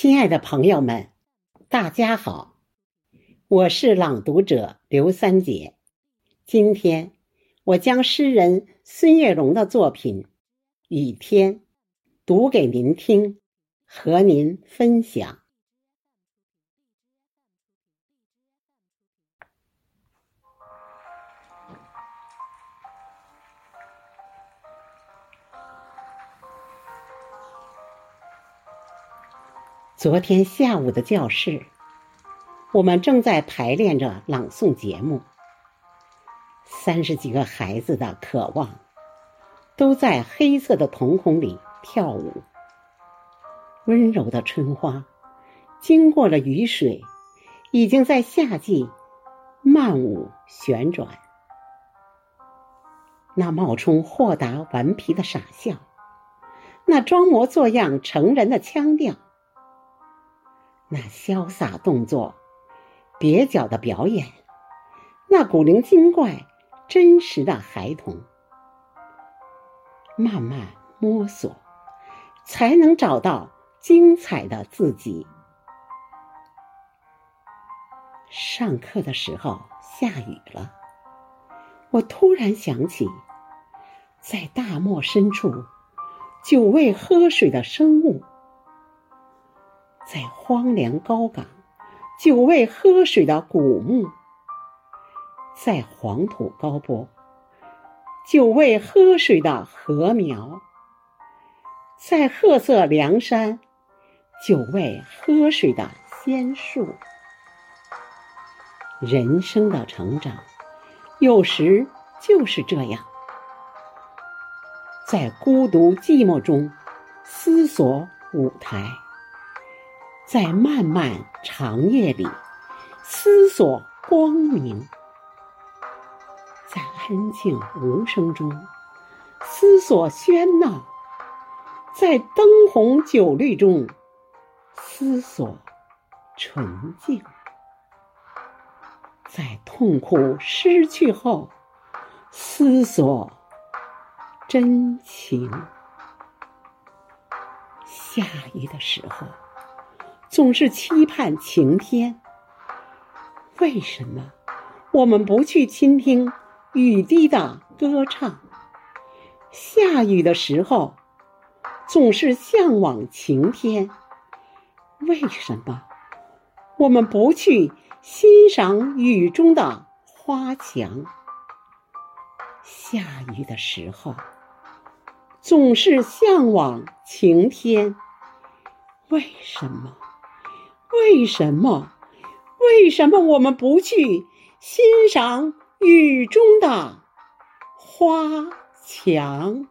亲爱的朋友们，大家好，我是朗读者刘三姐。今天我将诗人孙月荣的作品《雨天》读给您听，和您分享。昨天下午的教室，我们正在排练着朗诵节目。三十几个孩子的渴望，都在黑色的瞳孔里跳舞。温柔的春花，经过了雨水，已经在夏季漫舞旋转。那冒充豁达顽皮的傻笑，那装模作样成人的腔调。那潇洒动作，蹩脚的表演，那古灵精怪、真实的孩童，慢慢摸索，才能找到精彩的自己。上课的时候下雨了，我突然想起，在大漠深处，久未喝水的生物。在荒凉高岗，久未喝水的古木；在黄土高坡，久未喝水的禾苗；在褐色梁山，久未喝水的仙树。人生的成长，有时就是这样，在孤独寂寞中思索舞台。在漫漫长夜里思索光明，在安静无声中思索喧闹，在灯红酒绿中思索纯净，在痛苦失去后思索真情。下雨的时候。总是期盼晴天，为什么我们不去倾听雨滴的歌唱？下雨的时候，总是向往晴天，为什么我们不去欣赏雨中的花墙？下雨的时候，总是向往晴天，为什么？为什么？为什么我们不去欣赏雨中的花墙？